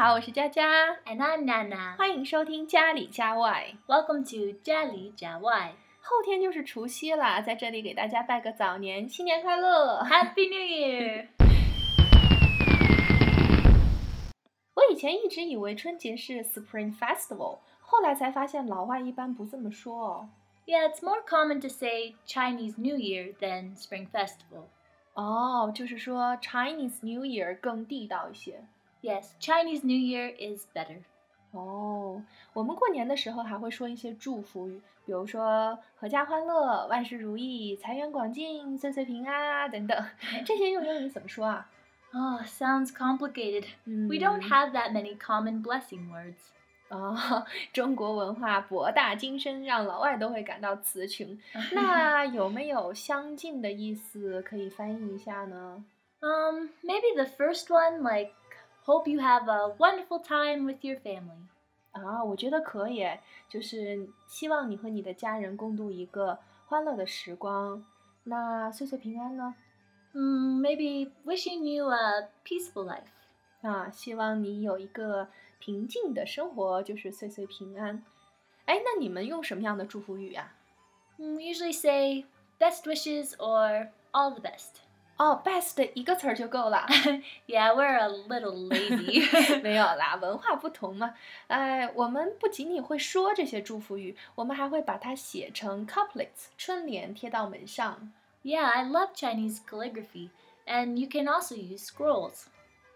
好，我是佳佳， And I'm Nana. 欢迎收听家里家外。 Welcome to 家里家外。后天就是除夕啦，在这里给大家拜个早年，新年快乐！ Happy New Year! 我以前一直以为春节是 Spring Festival，后来才发现老外一般不这么说哦。 Yeah, it's more common to say Chinese New Year than Spring Festival. 哦，就是说 Chinese New Year 更地道一些。 Yes, Chinese New Year is better. 哦，我们过年的时候还会说一些祝福语，比如说阖家欢乐、万事如意、财源广进、岁岁平安啊等等。这些用英语怎么说啊？ Oh, sounds complicated. 嗯 We don't have that many common blessing words. 哦，中国文化博大精深，让老外都会感到词穷。那有没有相近的意思可以翻译一下呢？ Um, maybe the first one, like, hope you have a wonderful time with your family. 啊，我觉得可以，就是希望你和你的家人共度一个欢乐的时光。那岁岁平安呢？ Mm, maybe wishing you a peaceful life. 啊，希望你有一个平静的生活，就是岁岁平安。哎，那你们用什么样的祝福语呀、 Mm, We usually say best wishes or all the best. 哦，best 一个词儿就够了。 Yeah, we're a little lazy. 没有啦，文化不同嘛。哎，我们不仅仅会说这些祝福语，我们还会把它写成 couplets 春联贴到门上。 yeah, I love Chinese calligraphy, and you can also use scrolls.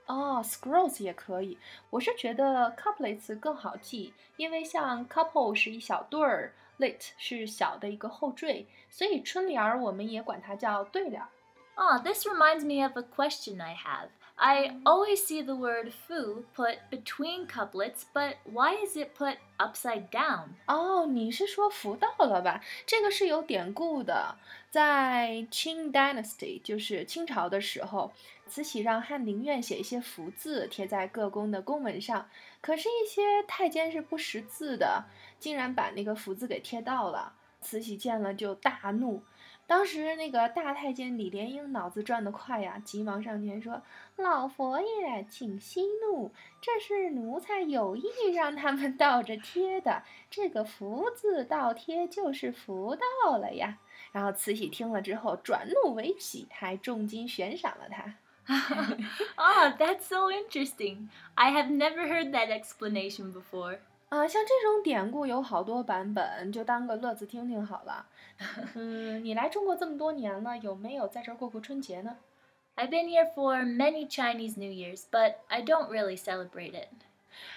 哦，scrolls 也可以。我是觉得 couplets 更好记，因为像 couple 是一小对儿，lit 是小的一个后缀，所以春联儿我们也管它叫对联儿。 Ah, this reminds me of a question I have. I always see the word fu put between couplets, but why is it put upside down? 哦，你是说福到了吧？这个是有典故的，在 Qing Dynasty，就是清朝的时候，慈禧让翰林院写一些福字贴在各宫的宫门上，可是，一些太监是不识字的，竟然把那个福字给贴到了。慈禧见了就大怒。 当时那个大太监李莲英脑子转得快呀，急忙上前说：“老佛爷，请息怒，这是奴才有意 让他们倒着贴的。这个福字倒贴就是福到了呀。”然后慈禧听了之后转怒为喜，还重金悬赏了他。oh, that's so interesting. I have never heard that explanation before. 啊，像这种典故有好多版本，就当个乐子听听好了。嗯，你来中国这么多年了，有没有在这儿过过春节呢？I've been here for many Chinese New Years, but I don't really celebrate it.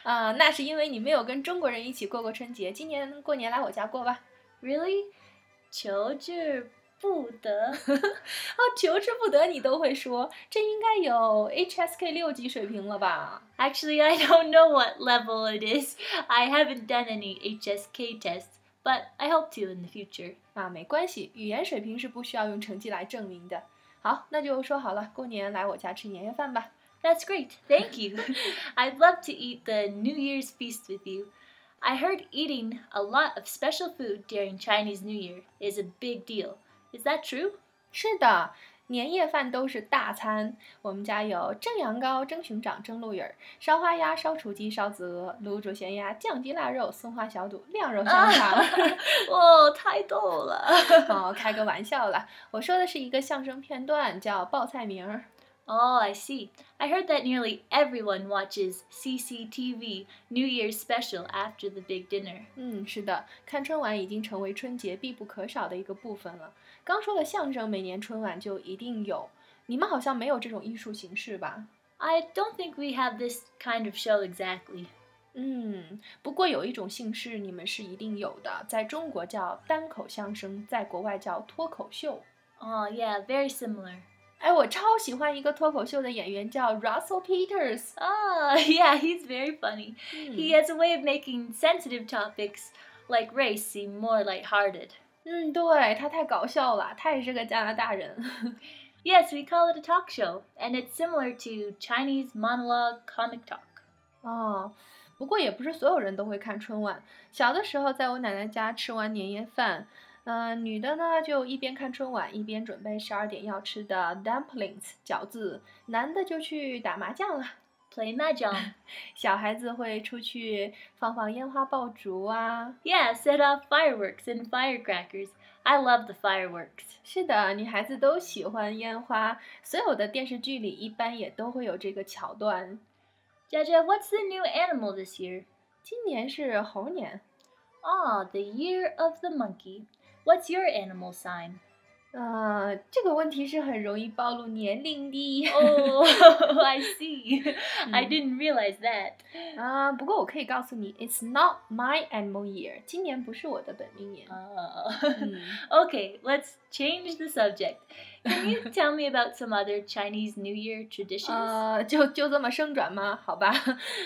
啊，那是因为你没有跟中国人一起过过春节。今年过年来我家过吧。Really? 求之不得。哦，求之不得，你都会说，这应该有 HSK 六级水平了吧？ Actually, I don't know what level it is. I haven't done any HSK tests, but I hope to in the future. 啊，没关系，语言水平是不需要用成绩来证明的。好，那就说好了，过年来我家吃年夜饭吧。 That's great. Thank you. I'd love to eat the New Year's feast with you. I heard eating a lot of special food during Chinese New Year is a big deal. Is that true? 是的，年夜饭都是大餐。我们家有蒸羊羔、蒸熊掌、蒸鹿尾儿、烧花鸭、烧雏鸡、烧子鹅、卤煮咸鸭、酱鸡腊肉、松花小肚、晾肉香肠。Oh, 太逗了。哦，开个玩笑啦，我说的是一个相声片段，叫报菜名儿。Oh, I see. I heard that nearly everyone watches CCTV New Year's special after the big dinner. 嗯，是的，看春晚已经成为春节必不可少的一个部分了。刚说了相声，每年春晚就一定有。你们好像没有这种艺术形式吧？ I don't think we have this kind of show exactly. 嗯，不过有一种姓氏你们是一定有的，在中国叫单口相声，在国外叫脱口秀。 Oh, yeah, very similar. 哎，我超喜欢一个脱口秀的演员叫 Russell Peters。 Ah, yeah, he's very funny. He has a way of making sensitive topics like race seem more lighthearted. 嗯，对他太搞笑了，他也是个加拿大人。 Yes, we call it a talk show, and it's similar to Chinese monologue comic talk. 哦，不过也不是所有人都会看春晚。小的时候，在我奶奶家吃完年夜饭， 嗯、女的呢就一边看春晚，一边准备十二点要吃的 dumplings 饺子，男的就去打麻将了。play mahjong. 小孩子会出去放放烟花爆竹啊。Yeah, set off fireworks and firecrackers. I love the fireworks. 是的，女孩子都喜欢烟花，所有的电视剧里一般也都会有这个桥段。Jaja, what's the new animal this year? 今年是猴年，Ah, the year of the monkey. What's your animal sign? 呃，这个问题是很容易暴露年龄的。 Oh, I see. I Mm. didn't realize that. 啊，不过我可以告诉你，It's not my animal year，今年不是我的本命年。 Oh. 嗯 okay, let's change the subject. Can you tell me about some other Chinese New Year traditions? 呃，就就这么生转吗？好吧，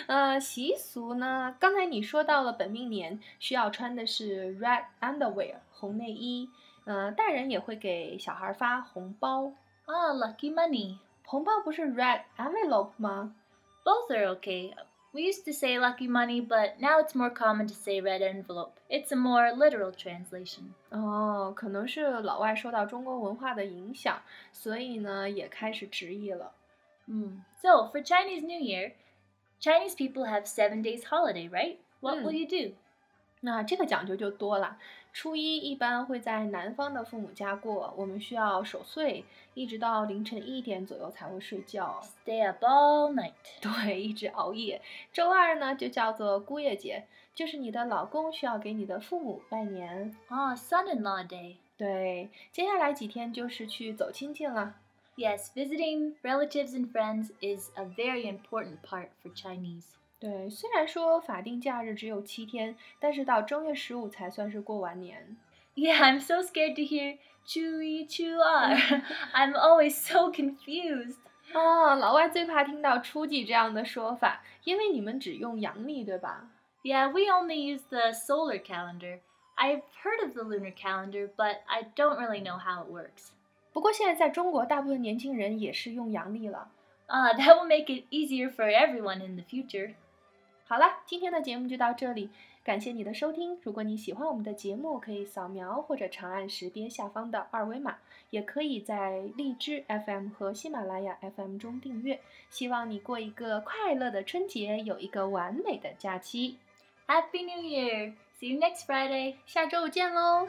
呃，习俗呢？刚才你说到了本命年需要穿的是 red underwear 红内衣， 呃，大人也会给小孩发红包， ah, lucky money. 红包不是 red envelope 吗？ Both are okay. We used to say lucky money, but now it's more common to say red envelope. It's a more literal translation. 哦，可能是老外受到中国文化的影响，所以呢也开始直译了。 Hmm. So, for Chinese New Year, Chinese people have seven days holiday, right? What will Mm. you do? 那这个讲究就多了。初一一般会在男方的父母家过，我们需要守岁，一直到凌晨一点左右才会睡觉。Stay up all night. 对，一直熬夜。周二呢就叫做姑爷节，就是你的老公需要给你的父母拜年。Ah, son-in-law day. 对，接下来几天就是去走亲戚了。Yes, visiting relatives and friends is a very important part for Chinese. 对，虽然说法定假日只有七天，但是到正月十五才算是过完年。 Yeah, I'm so scared to hear chewy chew r. I'm always so confused. 啊，老外最怕听到初几这样的说法，因为你们只用阳历，对吧？ Yeah, we only use the solar calendar. I've heard of the lunar calendar, but I don't really know how it works. 不过现在在中国，大部分年轻人也是用阳历了。 Ah, that will make it easier for everyone in the future. 好了，今天的节目就到这里，感谢你的收听。如果你喜欢我们的节目，可以扫描或者长按识别下方的二维码，也可以在荔枝 FM 和喜马拉雅 FM 中订阅。希望你过一个快乐的春节，有一个完美的假期。Happy New Year! See you next Friday. 下周五见喽！